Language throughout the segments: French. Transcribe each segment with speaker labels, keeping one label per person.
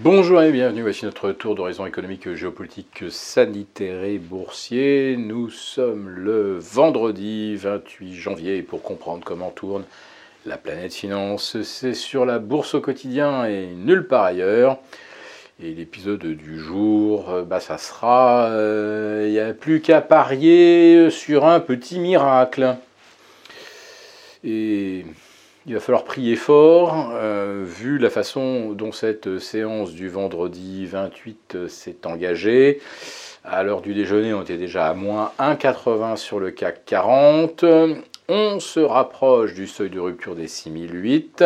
Speaker 1: Bonjour et bienvenue, voici notre tour d'horizon économique, géopolitique, sanitaire et boursier. Nous sommes le vendredi 28 janvier pour comprendre comment tourne la planète finance, c'est sur la bourse au quotidien et nulle part ailleurs. Et l'épisode du jour, euh, bah, ça sera, euh, il n'y a plus qu'à parier sur un petit miracle. Et il va falloir prier fort, euh, vu la façon dont cette séance du vendredi 28 euh, s'est engagée. À l'heure du déjeuner, on était déjà à moins 1,80 sur le CAC 40. On se rapproche du seuil de rupture des 6008.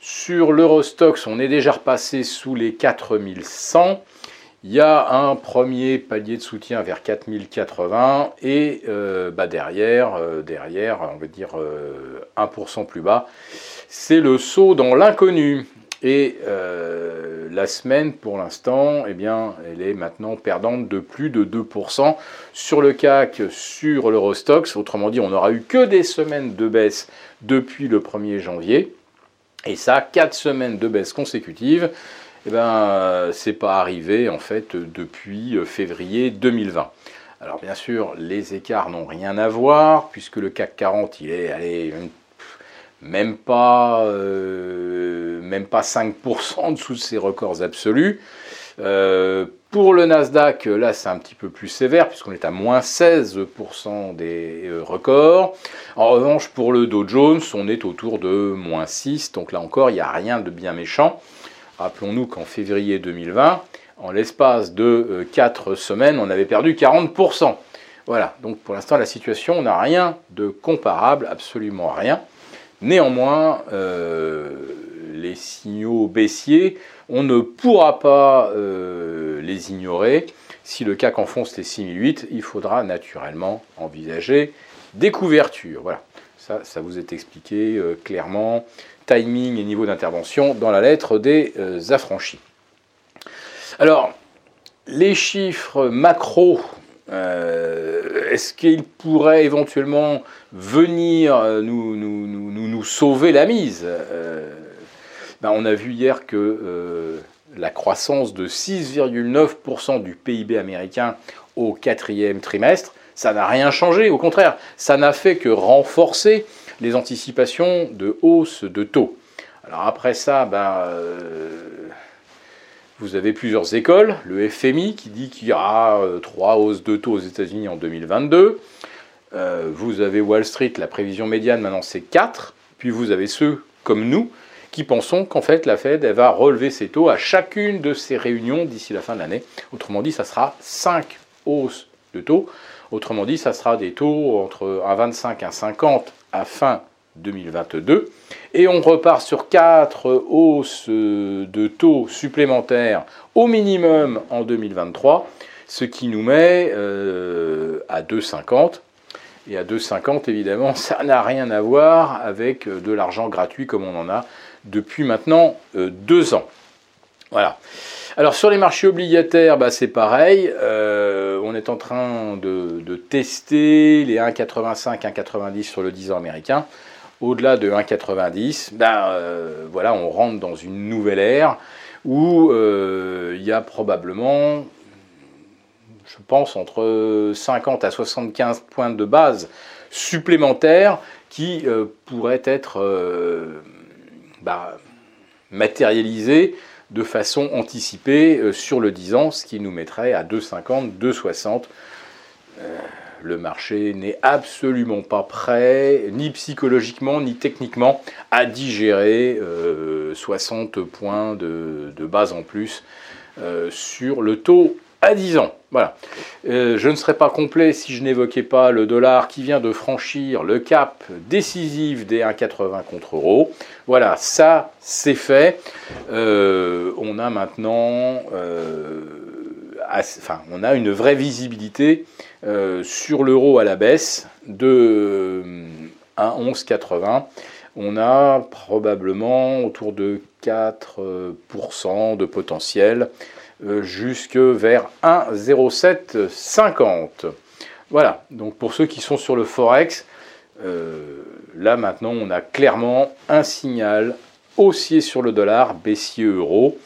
Speaker 1: Sur l'Eurostox, on est déjà repassé sous les 4100. Il y a un premier palier de soutien vers 4080 et euh, bah derrière, euh, derrière, on va dire 1% euh, plus bas, c'est le saut dans l'inconnu. Et la semaine, pour l'instant, eh bien, elle est maintenant perdante de plus de 2% sur le CAC, sur l'Eurostox. Autrement dit, on n'aura eu que des semaines de baisse depuis le 1er janvier. Et ça, 4 semaines de baisse consécutives eh ben, c'est pas arrivé en fait depuis euh, février 2020. Alors bien sûr, les écarts n'ont rien à voir puisque le CAC 40 il est même pas euh, même pas 5% dessous de ses records absolus. Euh, pour le Nasdaq, là c'est un petit peu plus sévère puisqu'on est à moins 16% des records. En revanche, pour le Dow Jones, on est autour de moins 6, donc là encore il n'y a rien de bien méchant. Rappelons-nous qu'en février 2020, en l'espace de 4 euh, semaines, on avait perdu 40%. Voilà, donc pour l'instant, la situation n'a rien de comparable, absolument rien. Néanmoins, euh, les signaux baissiers, on ne pourra pas euh, les ignorer. Si le CAC enfonce les 6008, il faudra naturellement envisager des couvertures. Voilà, ça, ça vous est expliqué clairement timing et niveau d'intervention dans la lettre des euh, affranchis. Alors, les chiffres macro, euh, est-ce qu'ils pourraient éventuellement venir euh, nous, nous, nous, nous sauver la mise ben, On a vu hier que la croissance de 6,9% du PIB américain au quatrième trimestre, ça n'a rien changé, au contraire, ça n'a fait que renforcer les anticipations de hausse de taux. Alors après ça, ben, euh, vous avez plusieurs écoles. Le FMI qui dit qu'il y aura euh, trois hausses de taux aux États-Unis en 2022. Euh, vous avez Wall Street, la prévision médiane maintenant c'est 4. Puis vous avez ceux comme nous qui pensons qu'en fait la Fed va relever ses taux à chacune de ses réunions d'ici la fin de l'année. Autrement dit, ça sera 5 hausses de taux. Autrement dit, ça sera des taux entre 1,25 et 1,50 à fin 2022. Et on repart sur 4 hausses de taux supplémentaires au minimum en 2023, ce qui nous met euh, à 2,50. Et à 2,50, évidemment, ça n'a rien à voir avec de l'argent gratuit comme on en a depuis maintenant euh, deux ans. Voilà. Alors sur les marchés obligataires, bah, c'est pareil. Euh, on est en train de, tester les 1,85, 1,90 sur le 10 ans américain au-delà de 1,90, ben, euh, voilà, on rentre dans une nouvelle ère où euh, il y a probablement, je pense, entre 50 à 75 points de base supplémentaires qui pourraient être bah, matérialisés de façon anticipée sur le 10 ans, ce qui nous mettrait à 2,50, 2,60 le marché n'est absolument pas prêt, ni psychologiquement, ni techniquement, à digérer 60 euh, points de, base en plus euh, sur le taux à 10 ans. Voilà. Euh, je ne serais pas complet si je n'évoquais pas le dollar qui vient de franchir le cap décisif des 1,80 contre euro. Voilà, ça c'est fait. On a maintenant enfin, on a une vraie visibilité euh, sur l'euro à la baisse de 1,1180. Euh, on a probablement autour de 4% de potentiel euh, jusque vers 1,0750. Voilà, donc pour ceux qui sont sur le Forex, là maintenant on a clairement un signal haussier sur le dollar, baissier euro.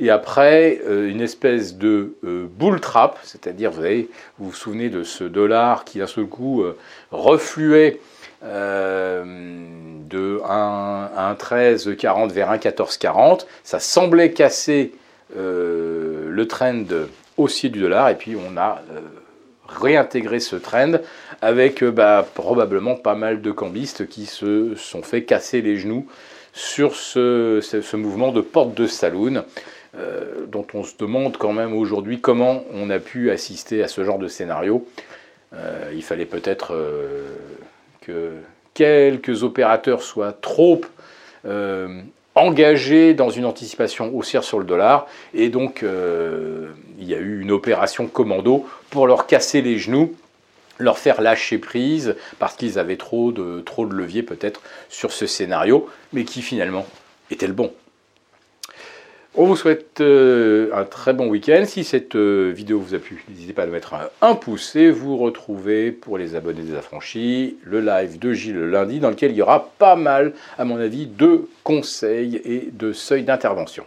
Speaker 1: Et après une espèce de bull trap, c'est-à-dire vous, vous souvenez de ce dollar qui d'un seul coup refluait de 1,1340 vers 1,1440. Ça semblait casser le trend haussier du dollar et puis on a réintégré ce trend avec bah, probablement pas mal de cambistes qui se sont fait casser les genoux sur ce, mouvement de porte de saloon, euh, dont on se demande quand même aujourd'hui comment on a pu assister à ce genre de scénario. Euh, il fallait peut-être euh, que quelques opérateurs soient trop engagés dans une anticipation haussière sur le dollar, et donc il y a eu une opération commando pour leur casser les genoux leur faire lâcher prise parce qu'ils avaient trop de, trop levier peut-être sur ce scénario, mais qui finalement était le bon. On vous souhaite euh, un très bon week-end. Si cette euh, vidéo vous a plu, n'hésitez pas à mettre un, pouce et vous retrouvez pour les abonnés des affranchis le live de Gilles le lundi dans lequel il y aura pas mal, à mon avis, de conseils et de seuils d'intervention.